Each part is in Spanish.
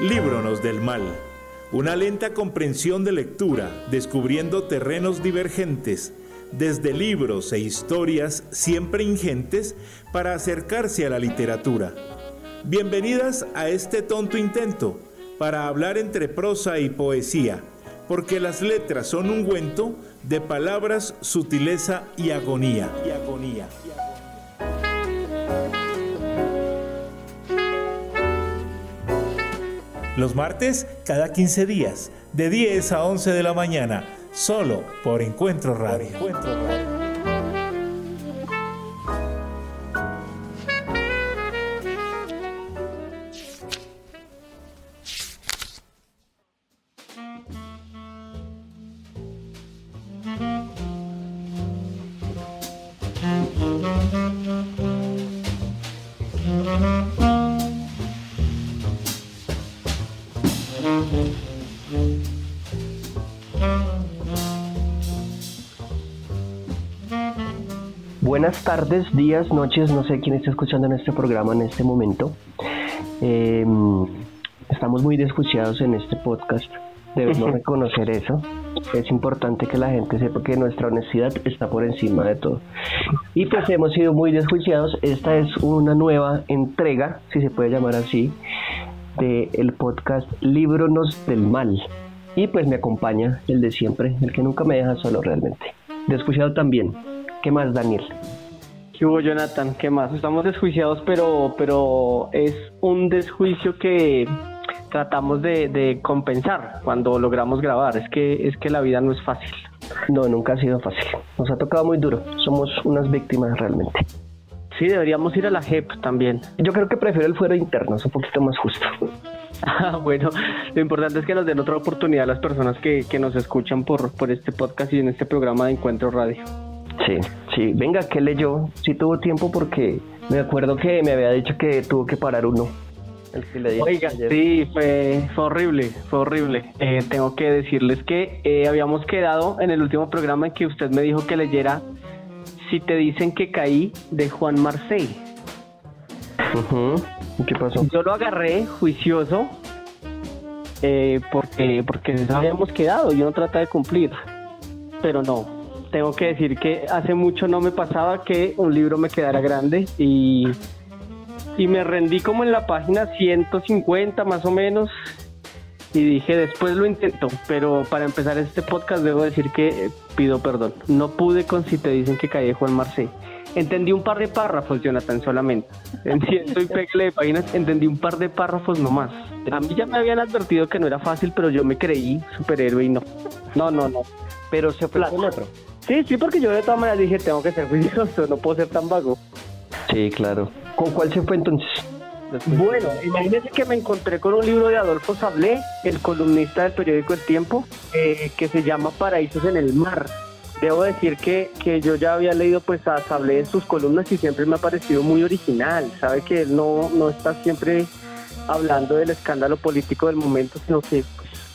Líbronos del mal. Una lenta comprensión de lectura, descubriendo terrenos divergentes, desde libros e historias siempre ingentes para acercarse a la literatura. Bienvenidas a este tonto intento para hablar entre prosa y poesía, porque las letras son un ungüento de palabras, sutileza y agonía. Y agonía. Los martes, cada 15 días, de 10 a 11 de la mañana, solo por Encuentro Radio. Encuentro Radio. Buenas tardes, días, noches, no sé quién está escuchando en este programa en este momento. Em, estamos muy desjuiciados en este podcast, debemos reconocer eso. Es importante que la gente sepa que nuestra honestidad está por encima de todo. Y pues hemos sido muy desjuiciados. Esta es una nueva entrega, si se puede llamar así, del el podcast Libronos del Mal. Y pues me acompaña el de siempre, el que nunca me deja solo realmente. Desjuiciado también. ¿Qué más, Daniel? ¿Qué hubo, Jonathan? ¿Qué más? Estamos desjuiciados, pero, pero es un desjuicio que tratamos de, compensar cuando logramos grabar. Es que, es que la vida no es fácil. No, nunca ha sido fácil. Nos ha tocado muy duro. Somos unas víctimas realmente. Sí, deberíamos ir a la JEP también. Yo creo que prefiero el fuero interno, es un poquito más justo. Ah, bueno, lo importante es que nos den otra oportunidad a las personas que, que nos escuchan por, por este podcast y en este programa de Encuentro Radio. Sí, sí. Venga, ¿qué leyó? Sí tuvo tiempo porque me acuerdo que me había dicho que tuvo que parar uno. Oiga, sí, fue, fue horrible, fue horrible. Eh, tengo que decirles que eh, habíamos quedado en el último programa en que usted me dijo que leyera Si te dicen que caí de Juan Marseille. ¿Qué pasó? Yo lo agarré juicioso eh, porque, porque habíamos quedado. Yo no trata de cumplir, pero no, tengo que decir que hace mucho no me pasaba que un libro me quedara grande y, y me rendí como en la página 150 más o menos y dije después lo intento, pero para empezar este podcast debo decir que pido perdón. No pude con si te dicen que caí Juan Marcé. Entendí un par de párrafos, Jonathan, solamente. En ciento y de páginas entendí un par de párrafos nomás. A mí ya me habían advertido que no era fácil, pero yo me creí superhéroe y no. No, no, no. Pero se fue con otro. Sí, sí, porque yo de todas maneras dije, tengo que ser juicioso, no puedo ser tan vago. Sí, claro. ¿Con cuál se fue entonces? Bueno, imagínense que me encontré con un libro de Adolfo Sablé, el columnista del periódico El Tiempo, eh, que se llama Paraísos en el Mar. Debo decir que, que yo ya había leído pues a Sablé en sus columnas y siempre me ha parecido muy original. Sabe que él no, no está siempre hablando del escándalo político del momento, sino que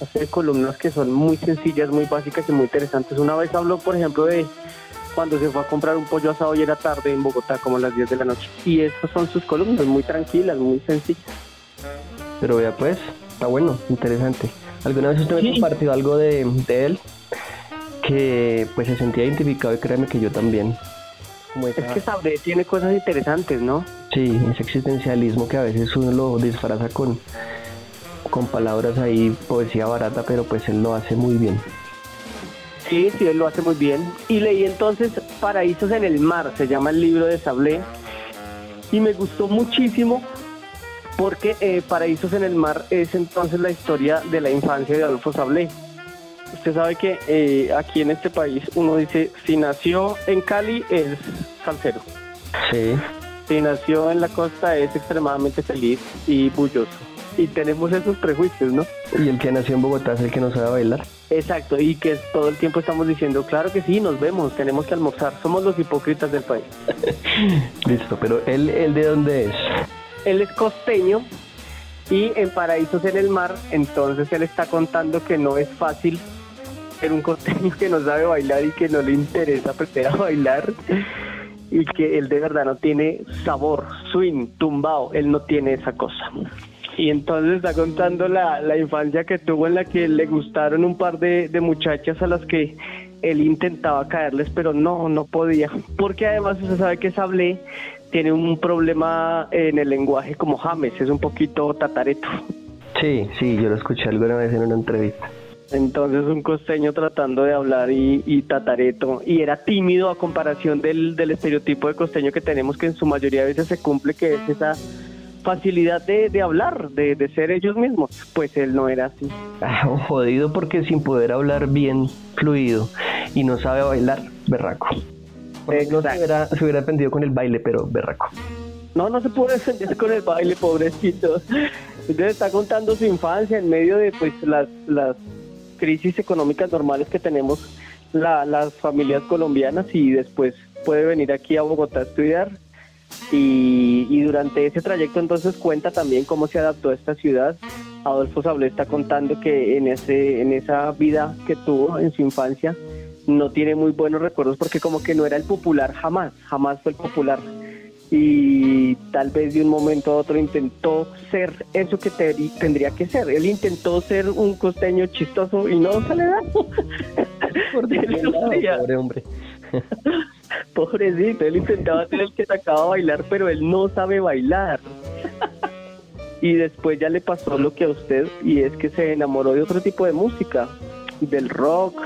hacer columnas que son muy sencillas, muy básicas y muy interesantes. Una vez habló, por ejemplo, de cuando se fue a comprar un pollo asado y era tarde en Bogotá, como a las 10 de la noche. Y estas son sus columnas, muy tranquilas, muy sencillas. Pero ya pues, está bueno, interesante. ¿Alguna vez usted me compartió algo de, él? Que pues se sentía identificado y créeme que yo también. Es que Sabré tiene cosas interesantes, ¿no? Sí, ese existencialismo que a veces uno lo disfraza con con palabras ahí, poesía barata, pero pues él lo hace muy bien. Sí, sí, él lo hace muy bien. Y leí entonces Paraísos en el Mar, se llama el libro de Sablé, y me gustó muchísimo porque eh, Paraísos en el Mar es entonces la historia de la infancia de Adolfo Sablé. Usted sabe que eh, aquí en este país uno dice, si nació en Cali es salsero. Sí. Si nació en la costa es extremadamente feliz y bulloso y tenemos esos prejuicios, ¿no? Y el que nació en Bogotá es el que no sabe bailar. Exacto, y que todo el tiempo estamos diciendo, claro que sí, nos vemos, tenemos que almorzar, somos los hipócritas del país. Listo, pero él, él de dónde es? Él es costeño y en Paraísos en el Mar, entonces él está contando que no es fácil ser un costeño que no sabe bailar y que no le interesa aprender a bailar y que él de verdad no tiene sabor, swing, tumbao, él no tiene esa cosa. Y entonces está contando la, la infancia que tuvo en la que le gustaron un par de, de muchachas a las que él intentaba caerles, pero no, no podía. Porque además usted sabe que Sablé tiene un problema en el lenguaje como James, es un poquito tatareto. Sí, sí, yo lo escuché alguna vez en una entrevista. Entonces un costeño tratando de hablar y, tatareto y era tímido a comparación del, del, estereotipo de costeño que tenemos que en su mayoría de veces se cumple que es esa facilidad de, de hablar, de, de, ser ellos mismos. Pues él no era así. Ah, jodido porque sin poder hablar bien fluido y no sabe bailar, berraco. no se hubiera, se hubiera defendido con el baile, pero berraco. No, no se puede defender con el baile, pobrecito. Entonces está contando su infancia en medio de pues las, las crisis económicas normales que tenemos la, las familias colombianas y después puede venir aquí a Bogotá a estudiar y, y, durante ese trayecto entonces cuenta también cómo se adaptó a esta ciudad. Adolfo Sablé está contando que en, ese, en esa vida que tuvo en su infancia no tiene muy buenos recuerdos porque como que no era el popular jamás, jamás fue el popular y tal vez de un momento a otro intentó ser eso que te, tendría que ser. Él intentó ser un costeño chistoso y no se le da. Pobre hombre. Pobrecito, él intentaba ser el que sacaba a bailar, pero él no sabe bailar. y después ya le pasó lo que a usted, y es que se enamoró de otro tipo de música, del rock,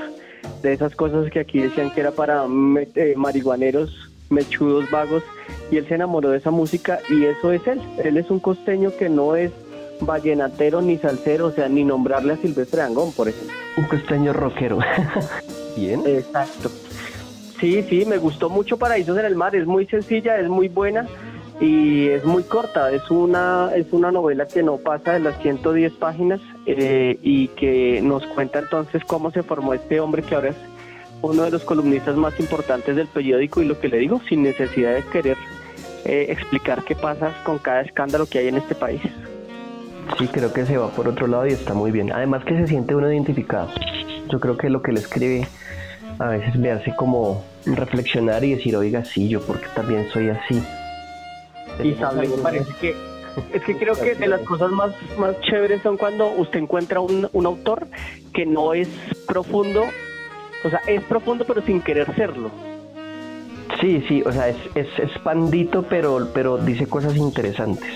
de esas cosas que aquí decían que era para eh, marihuaneros, mechudos, vagos, y él se enamoró de esa música y eso es él. Él es un costeño que no es vallenatero ni salsero, o sea, ni nombrarle a Silvestre Angón, por ejemplo. Un costeño rockero. Bien. Exacto. Sí, sí, me gustó mucho Paraísos en el Mar, es muy sencilla, es muy buena y es muy corta, es una, es una novela que no pasa de las 110 páginas eh, y que nos cuenta entonces cómo se formó este hombre que ahora es uno de los columnistas más importantes del periódico y lo que le digo, sin necesidad de querer eh, explicar qué pasa con cada escándalo que hay en este país. Sí, creo que se va por otro lado y está muy bien. Además que se siente uno identificado. Yo creo que lo que le escribe a veces me hace como reflexionar y decir, oiga, sí, yo porque también soy así. Y sabe, me parece que es que creo que de las cosas más, más chéveres son cuando usted encuentra un, un autor que no es profundo, o sea, es profundo pero sin querer serlo. Sí, sí, o sea, es, es, es pandito, pero, pero dice cosas interesantes.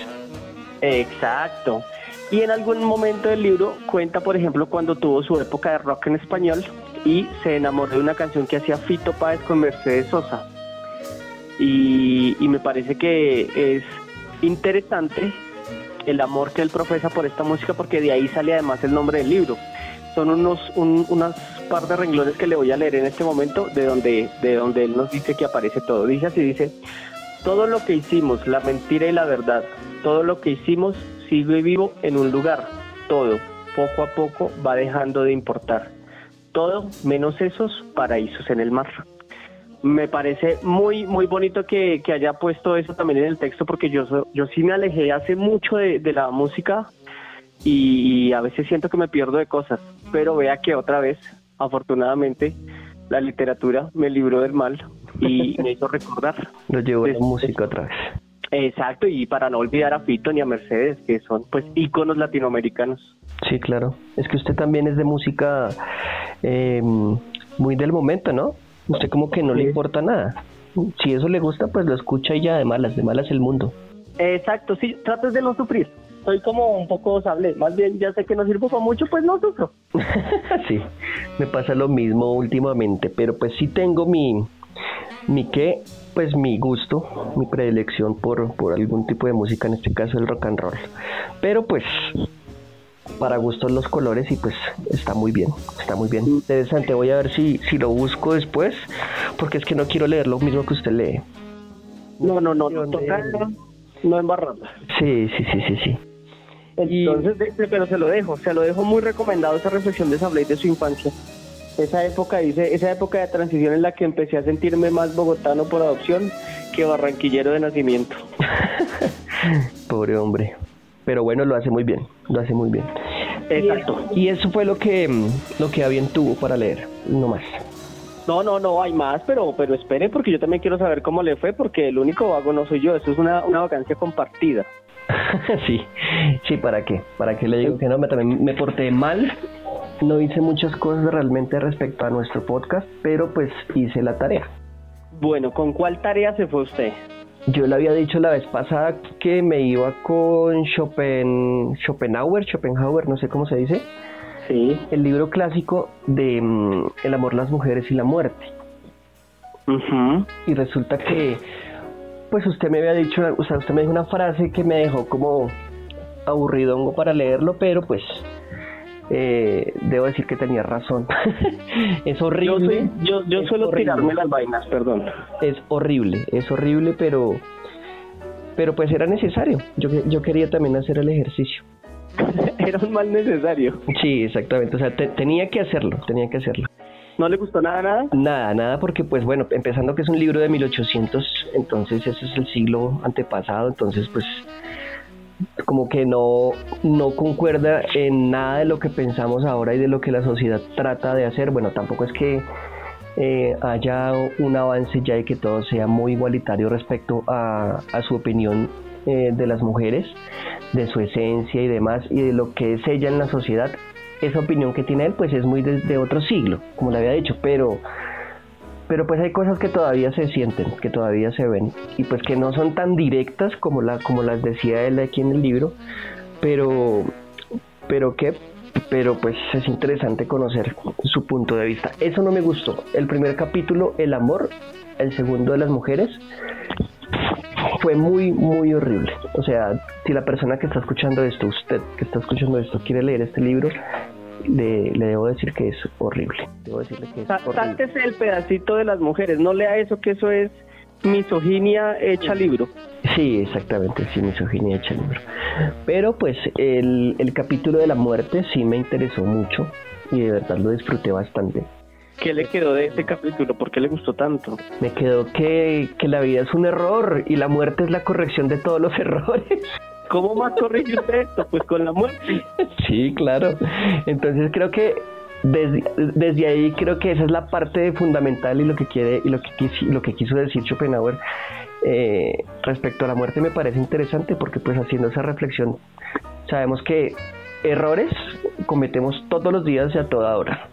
Exacto. Y en algún momento del libro cuenta, por ejemplo, cuando tuvo su época de rock en español y se enamoró de una canción que hacía Fito Páez con Mercedes Sosa. Y, me parece que es interesante el amor que él profesa por esta música porque de ahí sale además el nombre del libro. Son unos, un, unas par de renglones que le voy a leer en este momento de donde, de donde él nos dice que aparece todo. Dice así, dice, todo lo que hicimos, la mentira y la verdad, todo lo que hicimos sigue vivo en un lugar, todo, poco a poco va dejando de importar. Todo menos esos paraísos en el mar. Me parece muy muy bonito que, que haya puesto eso también en el texto porque yo, yo sí me alejé hace mucho de, de la música y a veces siento que me pierdo de cosas, pero vea que otra vez afortunadamente la literatura me libró del mal y me hizo recordar. Lo llevó la música otra vez. Exacto, y para no olvidar a Fito ni a Mercedes, que son pues íconos latinoamericanos. Sí, claro. Es que usted también es de música eh, muy del momento, ¿no? Usted como que no le importa nada. Si eso le gusta, pues lo escucha y ya de malas, de malas el mundo. Exacto, sí, trates de no sufrir soy como un poco sable. Más bien, ya sé que no sirvo para mucho, pues no sufro. sí, me pasa lo mismo últimamente, pero pues sí tengo mi, mi qué, pues mi gusto, mi predilección por, por algún tipo de música, en este caso el rock and roll. Pero pues para gustos los colores y pues está muy bien, está muy bien. Interesante, voy a ver si, si lo busco después, porque es que no quiero leer lo mismo que usted lee. No, no, no, no, toca no embarrarla. Sí, sí, sí, sí, sí. Entonces, pero se lo dejo, se lo dejo muy recomendado esa reflexión de Sablé de su infancia. Esa época, dice, esa época de transición en la que empecé a sentirme más bogotano por adopción que barranquillero de nacimiento. Pobre hombre. Pero bueno, lo hace muy bien, lo hace muy bien. Exacto. Y, eso fue lo que, lo que Avien tuvo para leer, no más. No, no, no, hay más, pero, pero espere porque yo también quiero saber cómo le fue, porque el único vago no soy yo, eso es una, una vacancia compartida. sí, sí, ¿para qué? ¿Para qué le digo que no? Me, también me porté mal, no hice muchas cosas realmente respecto a nuestro podcast, pero pues hice la tarea. Bueno, ¿con cuál tarea se fue usted? Yo le había dicho la vez pasada que me iba con Schopen, Schopenhauer, Schopenhauer, no sé cómo se dice. Sí. El libro clásico de mm, El amor, las mujeres y la muerte. Y resulta que, pues usted me había dicho, o sea, usted me dijo una frase que me dejó como aburridongo para leerlo, pero pues eh, debo decir que tenía razón. es horrible. Yo, yo, suelo tirarme las vainas, perdón. Es horrible, es horrible, pero, pero pues era necesario. Yo, yo quería también hacer el ejercicio. era un mal necesario. Sí, exactamente. O sea, tenía que hacerlo, tenía que hacerlo. ¿No le gustó nada, nada? Nada, nada, porque pues bueno, empezando que es un libro de 1800, entonces ese es el siglo antepasado, entonces pues como que no, no concuerda en nada de lo que pensamos ahora y de lo que la sociedad trata de hacer. Bueno, tampoco es que eh, haya un avance ya de que todo sea muy igualitario respecto a, su opinión eh, de las mujeres, de su esencia y demás, y de lo que es ella en la sociedad. Esa opinión que tiene él, pues es muy de otro siglo, como le había dicho, pero pero pues hay cosas que todavía se sienten, que todavía se ven y pues que no son tan directas como, la, como las decía él aquí en el libro, pero, pero que, pero pues es interesante conocer su punto de vista. Eso no me gustó. El primer capítulo, el amor, el segundo de las mujeres, fue muy, muy horrible. O sea, si la persona que está escuchando esto, usted que está escuchando esto, quiere leer este libro, le, debo decir que es horrible. Debo decirle que es horrible. el pedacito de las mujeres, no lea eso, que eso es misoginia hecha libro. Sí, exactamente, sí, misoginia hecha libro. Pero pues el, el capítulo de la muerte sí me interesó mucho y de verdad lo disfruté bastante. ¿Qué le quedó de este capítulo? ¿Por qué le gustó tanto? Me quedó que, que la vida es un error y la muerte es la corrección de todos los errores. ¿Cómo más corrige usted esto? Pues con la muerte. Sí, claro. Entonces creo que desde, desde, ahí creo que esa es la parte fundamental y lo que quiere y lo que quiso, lo que quiso decir Schopenhauer eh, respecto a la muerte me parece interesante porque pues haciendo esa reflexión sabemos que errores cometemos todos los días y a toda hora.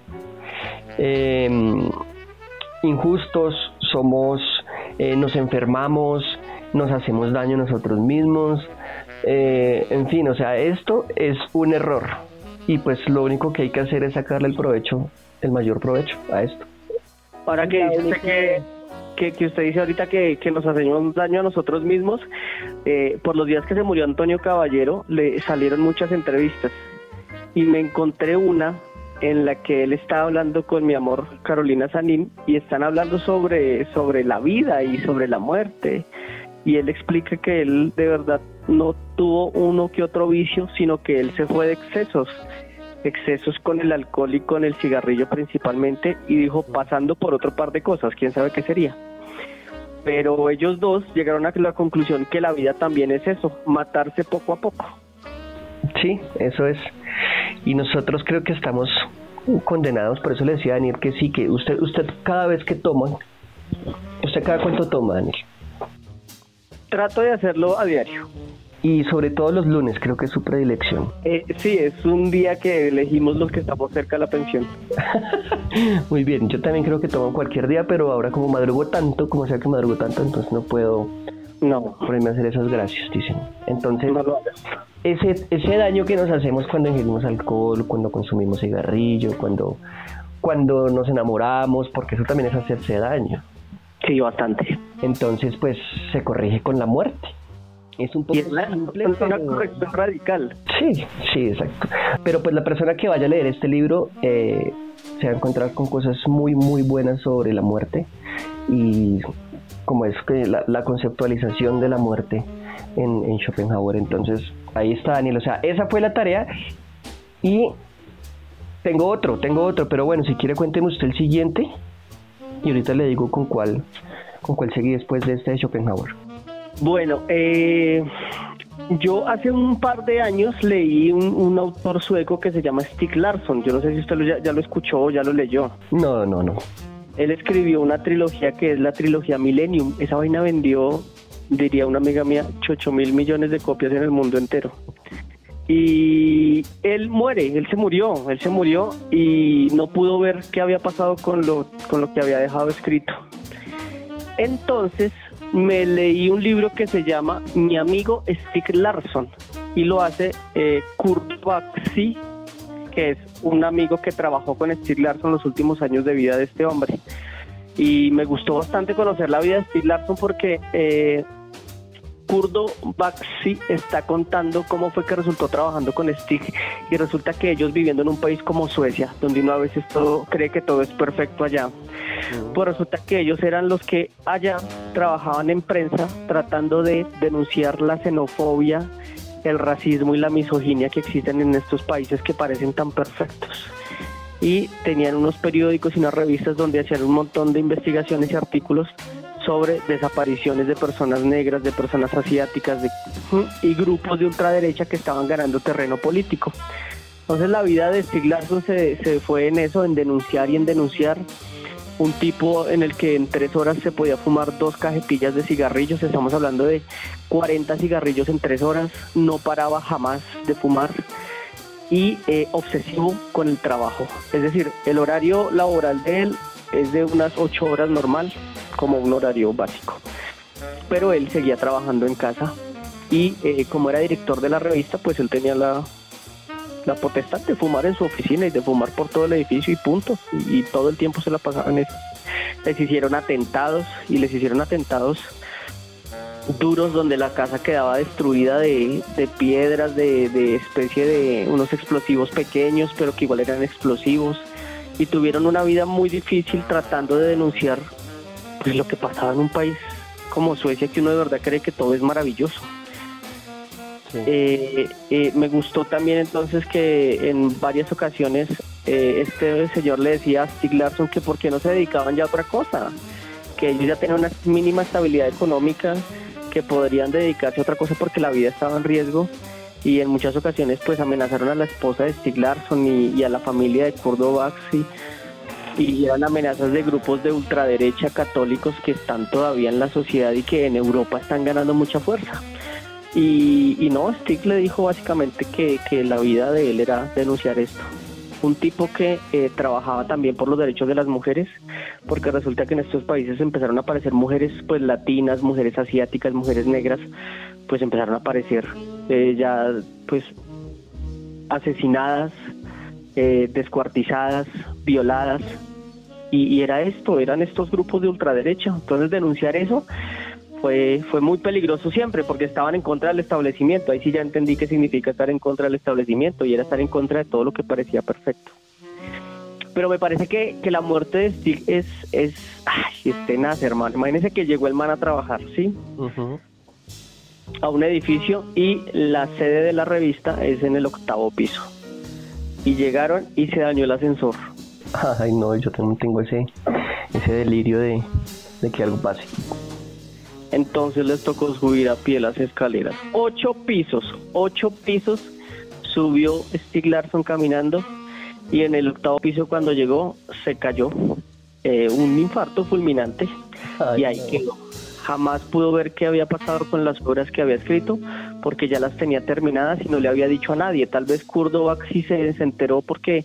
Em, injustos, somos, eh, nos enfermamos, nos hacemos daño nosotros mismos, eh, en fin, o sea, esto es un error. Y pues lo único que hay que hacer es sacarle el provecho, el mayor provecho a esto. Ahora que dice que, que, usted dice ahorita que, nos hacemos daño a nosotros mismos, eh, por los días que se murió Antonio Caballero le salieron muchas entrevistas. Y me encontré una en la que él está hablando con mi amor Carolina Sanín y están hablando sobre, sobre la vida y sobre la muerte y él explica que él de verdad no tuvo uno que otro vicio, sino que él se fue de excesos, excesos con el alcohol y con el cigarrillo principalmente, y dijo pasando por otro par de cosas, quién sabe qué sería. Pero ellos dos llegaron a la conclusión que la vida también es eso, matarse poco a poco. Sí, eso es. Y nosotros creo que estamos condenados, por eso le decía a Daniel que sí, que usted, usted cada vez que toma, usted cada cuánto toma, Daniel. Trato de hacerlo a diario. Y sobre todo los lunes, creo que es su predilección. Eh, sí, es un día que elegimos los que estamos cerca de la pensión. Muy bien, yo también creo que tomo cualquier día, pero ahora como madrugo tanto, como sea que madrugo tanto, entonces no puedo no. ponerme a hacer esas gracias, dicen. Entonces, ese, ese daño que nos hacemos cuando ingerimos alcohol, cuando consumimos cigarrillo, cuando, cuando nos enamoramos, porque eso también es hacerse daño. Sí, bastante. Entonces, pues se corrige con la muerte. Es un poco es una, corrección radical. Sí, sí, exacto. Pero pues la persona que vaya a leer este libro eh, se va a encontrar con cosas muy, muy buenas sobre la muerte y como es que la, conceptualización de la muerte en, en Schopenhauer. Entonces, ahí está Daniel. O sea, esa fue la tarea y tengo otro, tengo otro, pero bueno, si quiere cuénteme usted el siguiente y ahorita le digo con cuál, con cuál seguí después de este de Schopenhauer. Bueno, eh, Yo hace un par de años leí un, autor sueco que se llama Stig Larsson. Yo no sé si usted ya, ya, lo escuchó o ya lo leyó. No, no, no. Él escribió una trilogía que es la trilogía Millennium. Esa vaina vendió, diría una amiga mía, 8 mil millones de copias en el mundo entero. Y él muere, él se murió, él se murió y no pudo ver qué había pasado con lo, con lo que había dejado escrito. Entonces me leí un libro que se llama Mi amigo Stig Larsson y lo hace eh, Kurt Baxi, que es un amigo que trabajó con Stig Larsson los últimos años de vida de este hombre. Y me gustó bastante conocer la vida de Stig Larsson porque eh, Kurdo Baxi está contando cómo fue que resultó trabajando con Stig y resulta que ellos viviendo en un país como Suecia, donde uno a veces todo cree que todo es perfecto allá, pues resulta que ellos eran los que allá trabajaban en prensa tratando de denunciar la xenofobia, el racismo y la misoginia que existen en estos países que parecen tan perfectos. Y tenían unos periódicos y unas revistas donde hacían un montón de investigaciones y artículos sobre desapariciones de personas negras, de personas asiáticas de, y grupos de ultraderecha que estaban ganando terreno político. Entonces la vida de Larsson se, se fue en eso, en denunciar y en denunciar un tipo en el que en tres horas se podía fumar dos cajetillas de cigarrillos, estamos hablando de 40 cigarrillos en tres horas, no paraba jamás de fumar y eh, obsesivo con el trabajo. Es decir, el horario laboral de él es de unas ocho horas normal, como un horario básico. Pero él seguía trabajando en casa y eh, como era director de la revista, pues él tenía la, la potestad de fumar en su oficina y de fumar por todo el edificio y punto. Y, todo el tiempo se la pasaban eso. Les hicieron atentados y les hicieron atentados duros donde la casa quedaba destruida de, piedras, de, de, especie de unos explosivos pequeños, pero que igual eran explosivos. Y tuvieron una vida muy difícil tratando de denunciar pues lo que pasaba en un país como Suecia, que uno de verdad cree que todo es maravilloso. Eh, eh, me gustó también entonces que en varias ocasiones eh, este señor le decía a Stig Larsson que por qué no se dedicaban ya a otra cosa, que ellos ya tenían una mínima estabilidad económica, que podrían dedicarse a otra cosa porque la vida estaba en riesgo y en muchas ocasiones pues amenazaron a la esposa de Stig Larsson y, a la familia de Córdoba y eran amenazas de grupos de ultraderecha católicos que están todavía en la sociedad y que en Europa están ganando mucha fuerza. Y, no, Stick le dijo básicamente que, la vida de él era denunciar esto. Un tipo que eh, trabajaba también por los derechos de las mujeres, porque resulta que en estos países empezaron a aparecer mujeres pues latinas, mujeres asiáticas, mujeres negras, pues empezaron a aparecer eh, ya pues asesinadas, eh, descuartizadas, violadas. Y, era esto, eran estos grupos de ultraderecha. Entonces denunciar eso fue, fue muy peligroso siempre porque estaban en contra del establecimiento. Ahí sí ya entendí qué significa estar en contra del establecimiento y era estar en contra de todo lo que parecía perfecto. Pero me parece que, la muerte de Stig es, es, ay, es tenaz, hermano. Imagínense que llegó el man a trabajar, ¿sí? A un edificio y la sede de la revista es en el octavo piso y llegaron y se dañó el ascensor. Ay, no, yo también tengo ese, ese delirio de, que algo pase. Entonces les tocó subir a pie las escaleras. Ocho pisos, ocho pisos subió Stig Larsson caminando y en el octavo piso cuando llegó se cayó. Eh, un infarto fulminante y ahí quedó jamás pudo ver qué había pasado con las obras que había escrito porque ya las tenía terminadas y no le había dicho a nadie. Tal vez Kurdovac sí se, enteró porque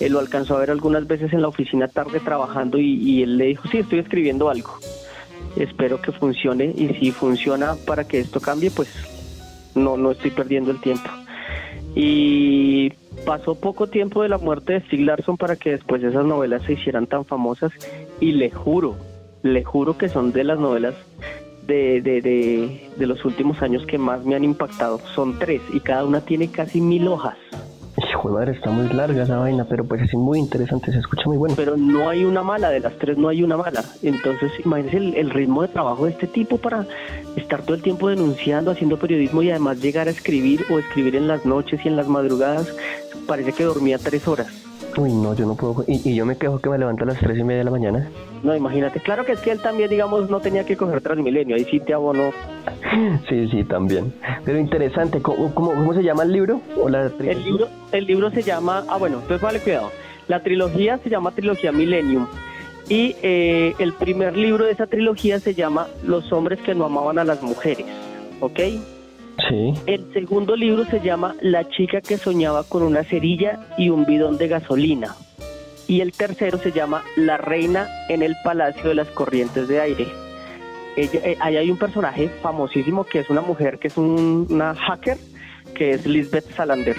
él lo alcanzó a ver algunas veces en la oficina tarde trabajando y, él le dijo, sí, estoy escribiendo algo. Espero que funcione y si funciona para que esto cambie, pues no, no estoy perdiendo el tiempo. Y pasó poco tiempo de la muerte de Stig Larsson para que después esas novelas se hicieran tan famosas y le juro, le juro que son de las novelas de, de, de, los últimos años que más me han impactado. Son tres y cada una tiene casi mil hojas. Hijo de madre, está muy larga esa vaina, pero pues es muy interesante, se escucha muy bueno. Pero no hay una mala, de las tres no hay una mala. Entonces, imagínense el, el, ritmo de trabajo de este tipo para estar todo el tiempo denunciando, haciendo periodismo y además llegar a escribir o escribir en las noches y en las madrugadas. Parece que dormía tres horas Uy, no, yo no puedo. Y, yo me quejo que me levanto a las tres y media de la mañana. No, imagínate. Claro que es que él también, digamos, no tenía que coger Transmilenio. Ahí sí te abono. Sí, sí, también. Pero interesante. ¿Cómo, cómo, se llama el libro? ¿O la el libro? El libro se llama. Ah, bueno, entonces vale cuidado. La trilogía se llama Trilogía Millennium. Y eh, el primer libro de esa trilogía se llama Los hombres que no amaban a las mujeres. ¿Ok? El segundo libro se llama La chica que soñaba con una cerilla y un bidón de gasolina. Y el tercero se llama La reina en el palacio de las corrientes de aire. Eh, ahí hay un personaje famosísimo que es una mujer que es una hacker, que es Lisbeth Salander.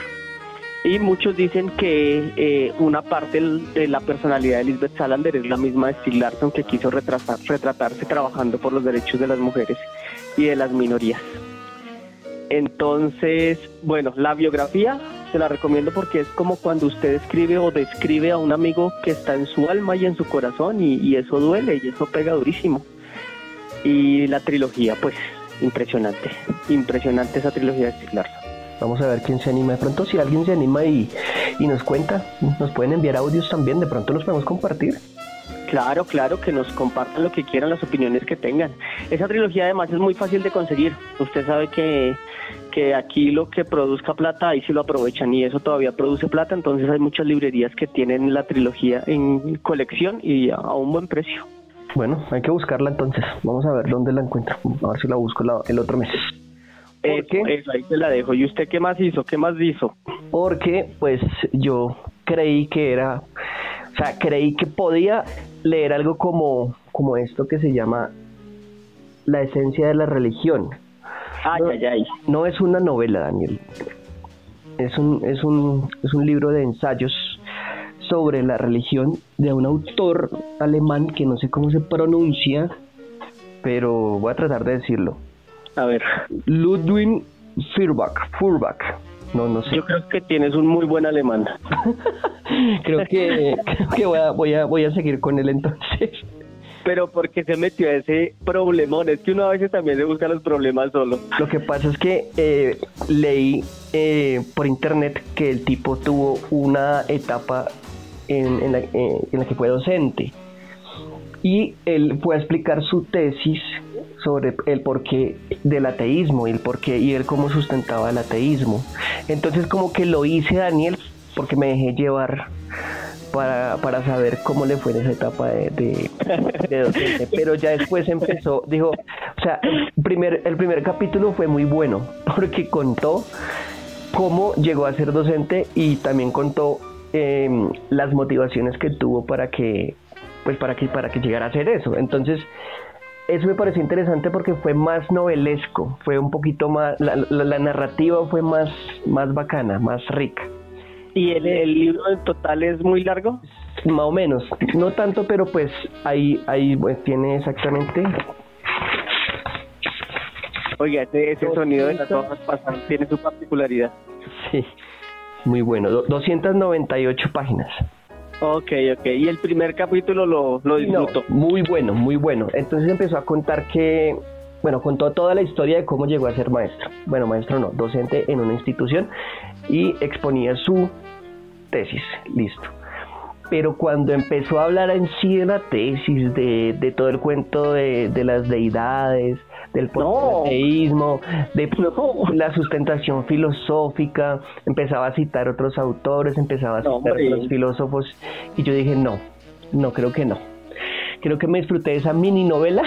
Y muchos dicen que eh, una parte de la personalidad de Lisbeth Salander es la misma de Stieg Larsson que quiso retratarse trabajando por los derechos de las mujeres y de las minorías. Entonces, bueno, la biografía se la recomiendo porque es como cuando usted escribe o describe a un amigo que está en su alma y en su corazón y, eso duele y eso pega durísimo. Y la trilogía, pues, impresionante, impresionante esa trilogía de Steve Vamos a ver quién se anima. De pronto, si alguien se anima y, y nos cuenta, nos pueden enviar audios también, de pronto los podemos compartir. Claro, claro, que nos compartan lo que quieran, las opiniones que tengan. Esa trilogía además es muy fácil de conseguir. Usted sabe que, que aquí lo que produzca plata, ahí sí lo aprovechan y eso todavía produce plata, entonces hay muchas librerías que tienen la trilogía en colección y a un buen precio. Bueno, hay que buscarla entonces. Vamos a ver dónde la encuentro. A ver si la busco el otro mes. Eso, eso, ahí se la dejo. ¿Y usted qué más hizo? ¿Qué más hizo? Porque, pues, yo creí que era sea, creí que podía leer algo como, como esto que se llama La esencia de la religión. Ay, no, ay, ay. No es una novela, Daniel. Es un, es un, es un libro de ensayos sobre la religión de un autor alemán que no sé cómo se pronuncia, pero voy a tratar de decirlo. A ver. Ludwig Feuerbach. Feuerbach. No, no sé. Yo creo que tienes un muy buen alemán. creo que, que voy, a, voy, a, voy a seguir con él entonces. Pero porque se metió a ese problemón, es que uno a veces también se busca los problemas solo. Lo que pasa es que eh, leí eh, por internet que el tipo tuvo una etapa en, en, la, eh, en la que fue docente y él fue a explicar su tesis sobre el porqué del ateísmo y el porqué y él cómo sustentaba el ateísmo. Entonces como que lo hice Daniel porque me dejé llevar para, para saber cómo le fue en esa etapa de, de, docente. Pero ya después empezó, dijo, o sea, el primer, el primer capítulo fue muy bueno porque contó cómo llegó a ser docente y también contó em, las motivaciones que tuvo para que pues para que para que llegara a hacer eso entonces eso me pareció interesante porque fue más novelesco, fue un poquito más, la, la, narrativa fue más, más bacana, más rica. ¿Y el, libro en total es muy largo? Más o menos, no tanto, pero pues ahí, ahí pues, tiene exactamente... Oiga, ese, ese sonido de las hojas pasan tiene su particularidad. Sí, muy bueno, 298 páginas. Ok, ok. Y el primer capítulo lo, lo disfruto. muy bueno, muy bueno. Entonces empezó a contar que, bueno, contó toda la historia de cómo llegó a ser maestro. Bueno, maestro no, docente en una institución y exponía su tesis. Listo. Pero cuando empezó a hablar en sí de la tesis, de, de todo el cuento de, de las deidades, del politeísmo, de la sustentación filosófica, empezaba a citar otros autores, empezaba a citar otros filósofos, y yo dije, no, no creo que no. Creo que me disfruté de esa mini novela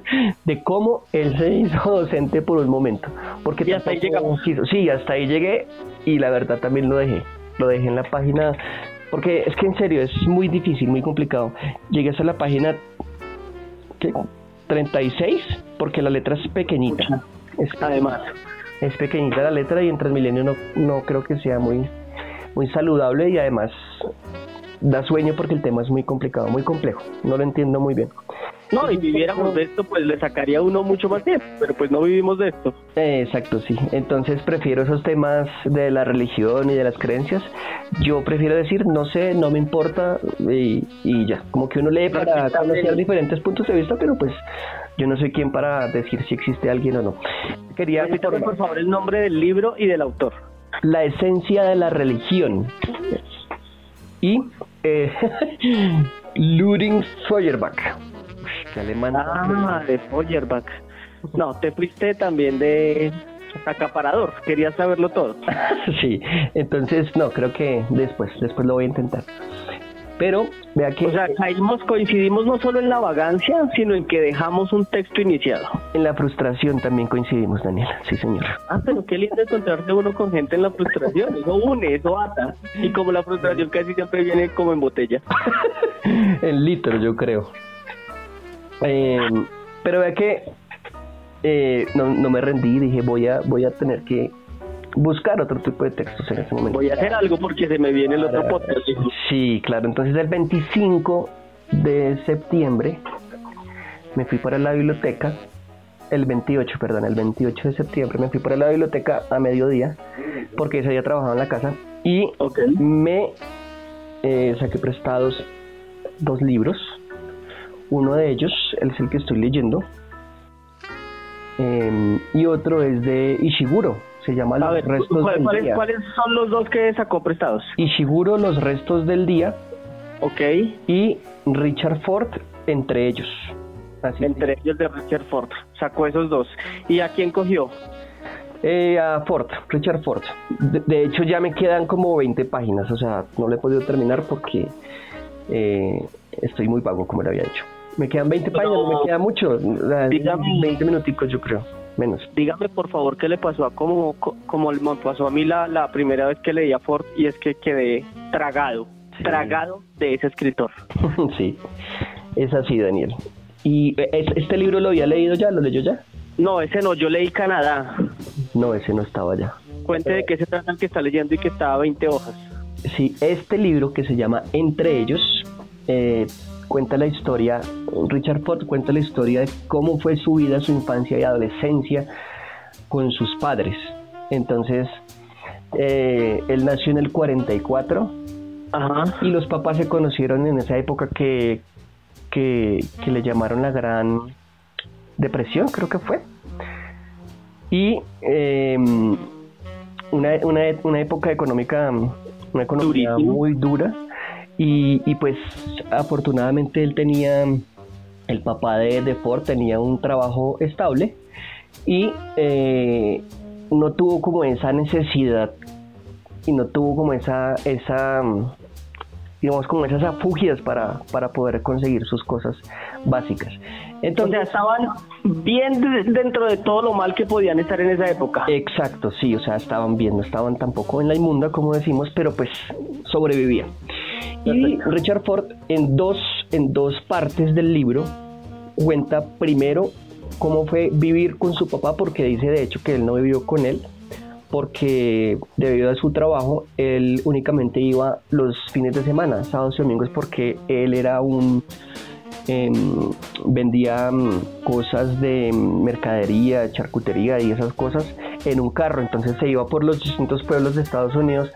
de cómo él se hizo docente por un momento. Porque y hasta ahí llegamos. Sí, hasta ahí llegué y la verdad también lo dejé. Lo dejé en la página porque es que en serio es muy difícil, muy complicado. Llegué hasta la página ¿qué? 36 porque la letra es pequeñita. Es, Además, es pequeñita la letra y en Transmilenio no, no creo que sea muy, muy saludable y además da sueño porque el tema es muy complicado, muy complejo. No lo entiendo muy bien. No, y viviéramos de esto, pues le sacaría uno mucho más tiempo, pero pues no vivimos de esto. exacto, sí. Entonces prefiero esos temas de la religión y de las creencias. Yo prefiero decir, no sé, no me importa y, y ya. Como que uno lee para conocer diferentes puntos de vista, pero pues yo no soy quien para decir si existe alguien o no. Quería por, por favor el nombre del libro y del autor. La esencia de la religión. y eh, Luding Feuerbach. Qué alemán. Ah, de Feuerbach. No, te fuiste también de acaparador, quería saberlo todo. sí, entonces no, creo que después, después lo voy a intentar. Pero vea que... O sea, caímos, coincidimos no solo en la vagancia, sino en que dejamos un texto iniciado. En la frustración también coincidimos, Daniela, sí señor. Ah, pero qué lindo encontrarse uno con gente en la frustración, eso une, eso ata. Y como la frustración casi siempre viene como en botella. en litros, yo creo. Eh, pero vea que eh, no, no me rendí, dije voy a, voy a tener que buscar otro tipo de textos en ese momento. Voy a hacer algo porque se me viene el otro podcast. Sí, claro. Entonces el 25 de septiembre me fui para la biblioteca. El 28, perdón, el 28 de septiembre me fui para la biblioteca a mediodía porque ese día trabajaba en la casa y me eh, saqué prestados dos libros. Uno de ellos es el que estoy leyendo em, y otro es de Ishiguro, se llama Los restos del día. ¿Cuáles son los dos que sacó prestados? Ishiguro, Los restos del día. Ok. Y Richard Ford, entre ellos. entre ellos de Richard Ford. Sacó esos dos. ¿Y a quién cogió? Eh, a Ford, Richard Ford. De, hecho, ya me quedan como 20 páginas. O sea, no le he podido terminar porque eh, estoy muy vago, como le había dicho. Me quedan 20 páginas, no me queda mucho. 20 minuticos, yo creo menos. Dígame por favor qué le pasó a como, como me pasó a mí la, la primera vez que leía Ford y es que quedé tragado, tragado de ese escritor. sí, es así Daniel. ¿Y este libro lo había leído ya? ¿Lo leyó ya? No, ese no, yo leí Canadá. No, ese no estaba ya. Cuente de qué se trata el que está leyendo y que estaba a 20 hojas. Sí, este libro que se llama Entre ellos eh, cuenta la historia, Richard Ford cuenta la historia de cómo fue su vida, su infancia y adolescencia con sus padres. Entonces, eh, él nació en el 44 y los papás se conocieron en esa época que, que, le llamaron la Gran Depresión, creo que fue. Y em, una, una, época económica, una economía muy dura y, pues afortunadamente él tenía, el papá de, Ford tenía un trabajo estable y eh, no tuvo como esa necesidad y no tuvo como esa, esa digamos como esas afugias para, para poder conseguir sus cosas básicas. Entonces estaban bien dentro de todo lo mal que podían estar en esa época. Exacto, sí, o sea, estaban bien, no estaban tampoco en la inmunda como decimos, pero pues sobrevivían. Y Richard Ford en dos, en dos partes del libro cuenta primero cómo fue vivir con su papá, porque dice de hecho que él no vivió con él, porque debido a su trabajo él únicamente iba los fines de semana, sábados y domingos, porque él era un... Em, vendía mm, cosas de mercadería, charcutería y esas cosas en un carro, entonces se iba por los distintos pueblos de Estados Unidos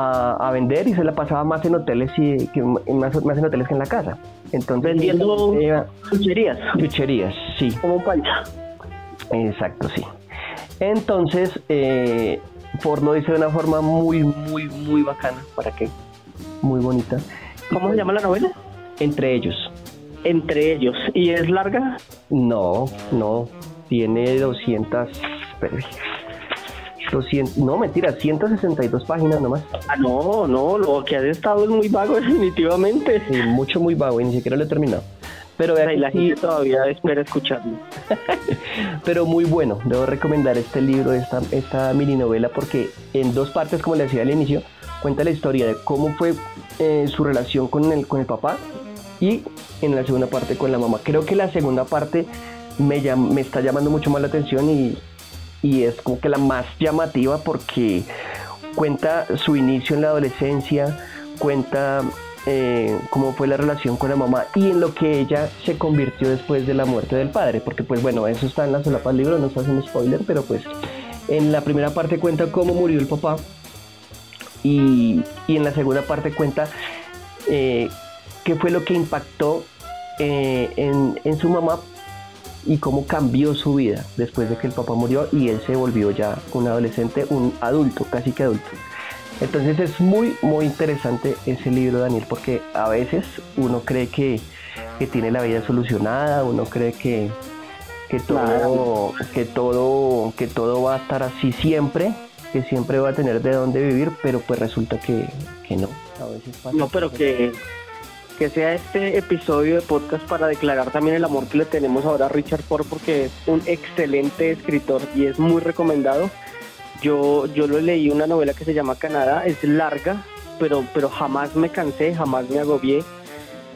a, vender y se la pasaba más en hoteles y que más, en hoteles que en la casa. Entonces vendiendo chucherías. Chucherías, sí. Como un pancha. Exacto, sí. Entonces, eh, Ford lo dice de una forma muy, muy, muy bacana. ¿Para qué? Muy bonita. ¿Cómo se llama la novela? Entre ellos. Entre ellos. ¿Y es larga? No, no. Tiene 200 no, mentira, 162 páginas nomás. Ah, no, no, lo que has estado es muy vago definitivamente. Sí, mucho muy vago y ni siquiera lo he terminado. Pero y la gente todavía espera escucharlo. Pero muy bueno, debo recomendar este libro, esta, esta mini novela, porque en dos partes, como le decía al inicio, cuenta la historia de cómo fue eh, su relación con el, con el papá y en la segunda parte con la mamá. Creo que la segunda parte me, me está llamando mucho más la atención y, y es como que la más llamativa porque cuenta su inicio en la adolescencia, cuenta eh, cómo fue la relación con la mamá y en lo que ella se convirtió después de la muerte del padre, porque pues bueno, eso está en la solapa del libro, no está haciendo spoiler, pero pues en la primera parte cuenta cómo murió el papá y, en la segunda parte cuenta eh, qué fue lo que impactó eh, en, en su mamá y cómo cambió su vida después de que el papá murió y él se volvió ya un adolescente, un adulto, casi que adulto. Entonces es muy, muy interesante ese libro, Daniel, porque a veces uno cree que, tiene la vida solucionada, uno cree que, que todo, que todo, que todo va a estar así siempre, que siempre va a tener de dónde vivir, pero pues resulta que, no. A veces no, pero que, que sea este episodio de podcast para declarar también el amor que le tenemos ahora a Richard Ford, porque es un excelente escritor y es muy recomendado. Yo, yo lo leí una novela que se llama Canadá, es larga, pero, pero jamás me cansé, jamás me agobié.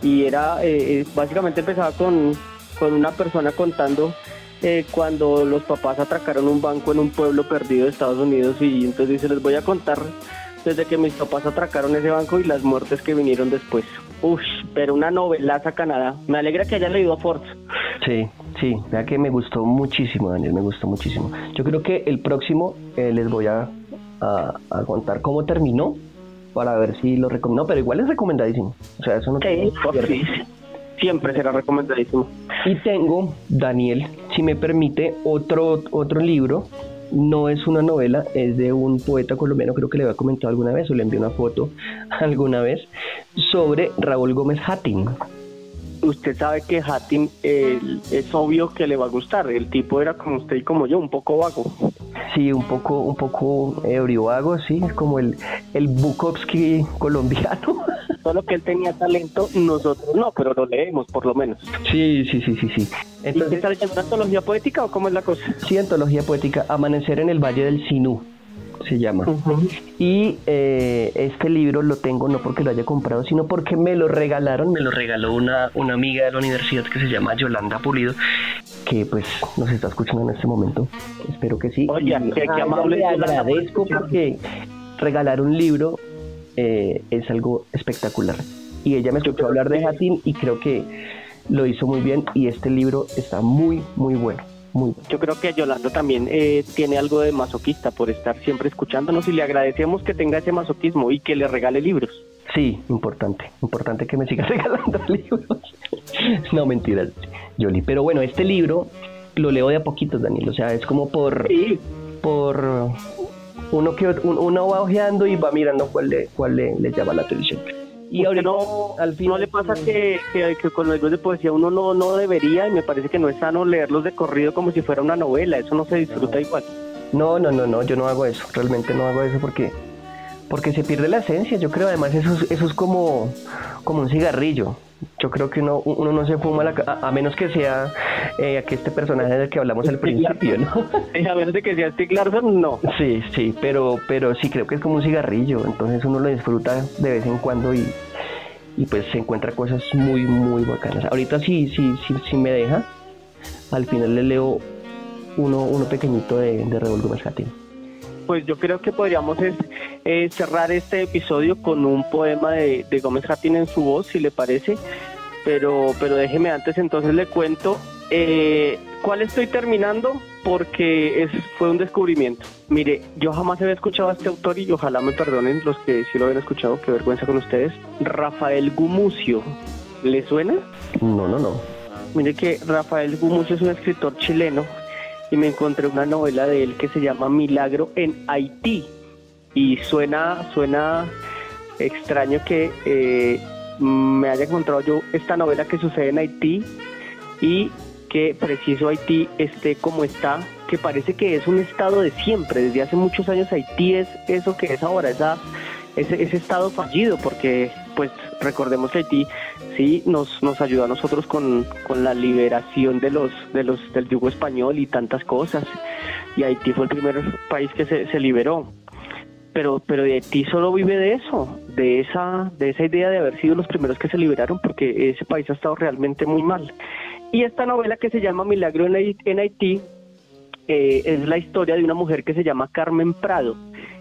Y era, eh, eh, básicamente empezaba con, con una persona contando eh, cuando los papás atracaron un banco en un pueblo perdido de Estados Unidos y entonces dice, les voy a contar desde que mis papás atracaron ese banco y las muertes que vinieron después. Uf, pero una novelaza Canadá. Me alegra que haya leído a Ford. Sí, sí, vea que me gustó muchísimo, Daniel, me gustó muchísimo. Yo creo que el próximo eh, les voy a, contar cómo terminó para ver si lo recomiendo, pero igual es recomendadísimo. O sea, eso no sí, siempre será recomendadísimo. Y tengo, Daniel, si me permite, otro, otro libro no es una novela, es de un poeta colombiano, creo que le había comentado alguna vez o le envié una foto alguna vez, sobre Raúl Gómez Hattin. Usted sabe que Hattin es obvio que le va a gustar, el tipo era como usted y como yo, un poco vago. Sí, un poco, un poco ebrio vago, sí, es como el, el Bukowski colombiano. Solo que él tenía talento, nosotros no, pero lo leemos por lo menos. Sí, sí, sí, sí, sí. Entonces, ¿Y leyendo una antología poética o cómo es la cosa? Sí, antología poética, Amanecer en el Valle del Sinú se llama. Y eh, este libro lo tengo no porque lo haya comprado, sino porque me lo regalaron, me lo regaló una, una amiga de la universidad que se llama Yolanda Pulido, que pues nos está escuchando en este momento. Espero que sí. Oye, qué, amable. Le agradezco porque regalar un libro eh, es algo espectacular. Y ella me escuchó hablar de Hatim y creo que lo hizo muy bien y este libro está muy, muy bueno. Yo creo que Yolanda también eh, tiene algo de masoquista por estar siempre escuchándonos y le agradecemos que tenga ese masoquismo y que le regale libros. Sí, importante, importante que me siga regalando libros. no, mentiras, Yoli. Pero bueno, este libro lo leo de a poquitos, Daniel. O sea, es como por... por uno que uno va ojeando y va mirando cuál le, cuál le, le llama la atención. Y ahorita, no, al fin, ¿no le pasa que, que, con los libros de poesía uno no, no debería, y me parece que no es sano leerlos de corrido como si fuera una novela, eso no se disfruta igual. No, no, no, no, yo no hago eso, realmente no hago eso porque porque se pierde la esencia, yo creo, además eso, eso es como, como un cigarrillo, yo creo que uno, uno no se fuma la, a, menos que sea eh, que este personaje del que hablamos al principio, ¿no? a menos de que sea Stieg Larsson, no. Sí, sí, pero, pero sí creo que es como un cigarrillo, entonces uno lo disfruta de vez en cuando y, y pues se encuentra cosas muy, muy bacanas. Ahorita sí, sí, sí, sí me deja, al final le leo uno, uno pequeñito de, de Revolver pues yo creo que podríamos eh, cerrar este episodio con un poema de, Gómez Jatín en su voz, si le parece. Pero, pero déjeme antes entonces le cuento eh, cuál estoy terminando porque es, fue un descubrimiento. Mire, yo jamás había escuchado a este autor y ojalá me perdonen los que sí lo habían escuchado, qué vergüenza con ustedes. Rafael Gumucio, ¿le suena? No, no, no. Mire que Rafael Gumucio es un escritor chileno y me encontré una novela de él que se llama Milagro en Haití. Y suena, suena extraño que eh, me haya encontrado yo esta novela que sucede en Haití y que preciso Haití esté como está, que parece que es un estado de siempre, desde hace muchos años Haití es eso que es ahora, esa, ese, ese estado fallido, porque pues recordemos que Haití sí nos, nos ayudó a nosotros con, la liberación de los, de los del yugo español y tantas cosas. Y Haití fue el primer país que se, se liberó. Pero, pero de Haití solo vive de eso, de esa, de esa idea de haber sido los primeros que se liberaron, porque ese país ha estado realmente muy mal. Y esta novela que se llama Milagro en Haití eh, es la historia de una mujer que se llama Carmen Prado.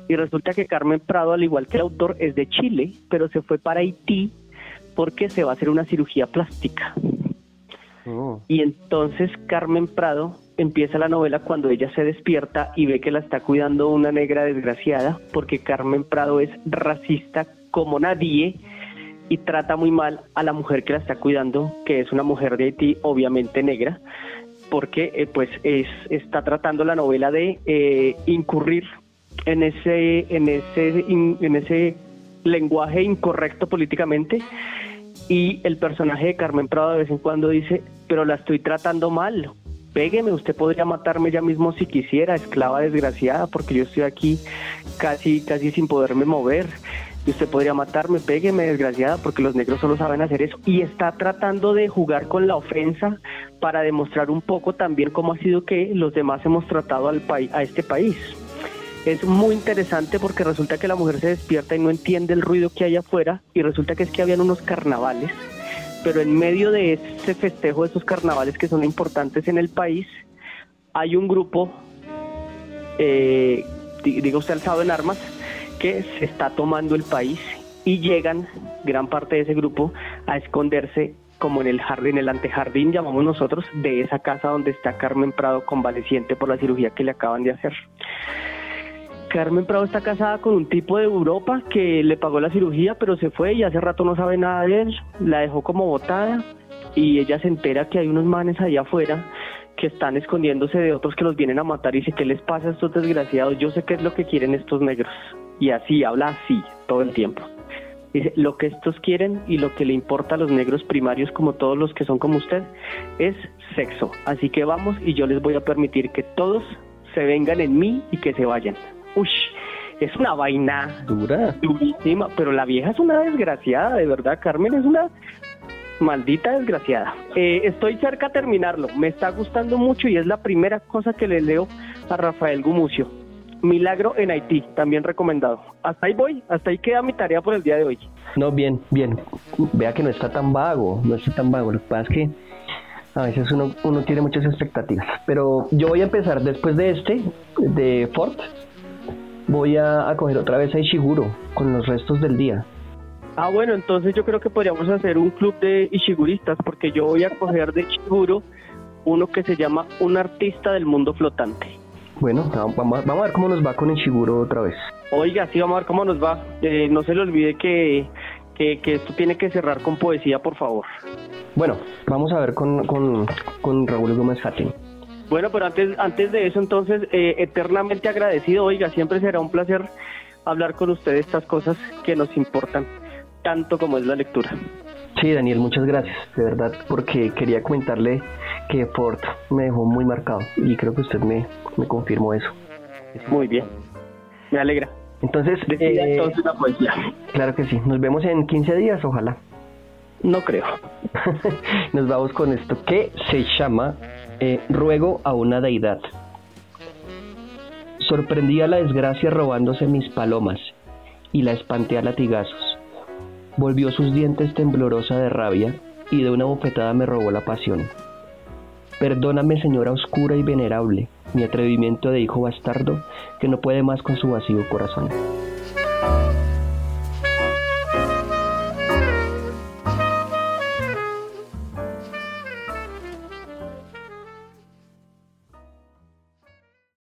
Y resulta que Carmen Prado, al igual que el autor, es de Chile, pero se fue para Haití porque se va a hacer una cirugía plástica. Oh. Y entonces Carmen Prado empieza la novela cuando ella se despierta y ve que la está cuidando una negra desgraciada, porque Carmen Prado es racista como nadie y trata muy mal a la mujer que la está cuidando, que es una mujer de Haití, obviamente negra, porque eh, pues es, está tratando la novela de eh, incurrir en ese, en ese, en ese lenguaje incorrecto políticamente. Y el personaje de Carmen Prado de vez en cuando dice, pero la estoy tratando mal, pégueme, usted podría matarme ya mismo si quisiera, esclava desgraciada, porque yo estoy aquí casi, casi sin poderme mover. Y usted podría matarme, pégueme, desgraciada, porque los negros solo saben hacer eso. Y está tratando de jugar con la ofensa para demostrar un poco también cómo ha sido que los demás hemos tratado al a este país. Es muy interesante porque resulta que la mujer se despierta y no entiende el ruido que hay afuera y resulta que es que habían unos carnavales pero en medio de ese festejo de esos carnavales que son importantes en el país, hay un grupo, eh, digo usted alzado en armas, que se está tomando el país y llegan gran parte de ese grupo a esconderse como en el jardín, el antejardín, llamamos nosotros, de esa casa donde está Carmen Prado convaleciente por la cirugía que le acaban de hacer. Carmen Prado está casada con un tipo de Europa que le pagó la cirugía, pero se fue y hace rato no sabe nada de él. La dejó como botada y ella se entera que hay unos manes allá afuera que están escondiéndose de otros que los vienen a matar y dice, ¿qué les pasa a estos desgraciados? Yo sé qué es lo que quieren estos negros. Y así, habla así todo el tiempo. Dice, lo que estos quieren y lo que le importa a los negros primarios como todos los que son como usted es sexo. Así que vamos y yo les voy a permitir que todos se vengan en mí y que se vayan. Uy, es una vaina dura, durísima, pero la vieja es una desgraciada, de verdad, Carmen es una maldita desgraciada. Eh, estoy cerca de terminarlo, me está gustando mucho y es la primera cosa que le leo a Rafael Gumucio. Milagro en Haití, también recomendado. Hasta ahí voy, hasta ahí queda mi tarea por el día de hoy. No, bien, bien. Vea que no está tan vago, no está tan vago. Lo que pasa es que a veces uno, uno tiene muchas expectativas. Pero yo voy a empezar después de este, de Ford, voy a, coger otra vez a Ishiguro con los restos del día. Ah, bueno, entonces yo creo que podríamos hacer un club de Ishiguristas, porque yo voy a coger de Ishiguro uno que se llama Un artista del mundo flotante. Bueno, vamos a, ver cómo nos va con Ishiguro otra vez. Oiga, sí, vamos a ver cómo nos va. Eh, no se le olvide que, que, esto tiene que cerrar con poesía, por favor. Bueno, vamos a ver con, con, con Raúl Gómez Hattin. Bueno, pero antes, antes de eso, entonces, eh, eternamente agradecido. Oiga, siempre será un placer hablar con usted de estas cosas que nos importan tanto como es la lectura. Sí, Daniel, muchas gracias, de verdad, porque quería comentarle que Ford me dejó muy marcado y creo que usted me, me confirmó eso. Muy bien, me alegra. Entonces, eh, entonces la poesía. Claro que sí, nos vemos en 15 días, ojalá. No creo. nos vamos con esto que se llama eh, ruego a una deidad. Sorprendí a la desgracia robándose mis palomas y la espanté a latigazos. Volvió sus dientes temblorosa de rabia y de una bofetada me robó la pasión. Perdóname, señora oscura y venerable, mi atrevimiento de hijo bastardo que no puede más con su vacío corazón.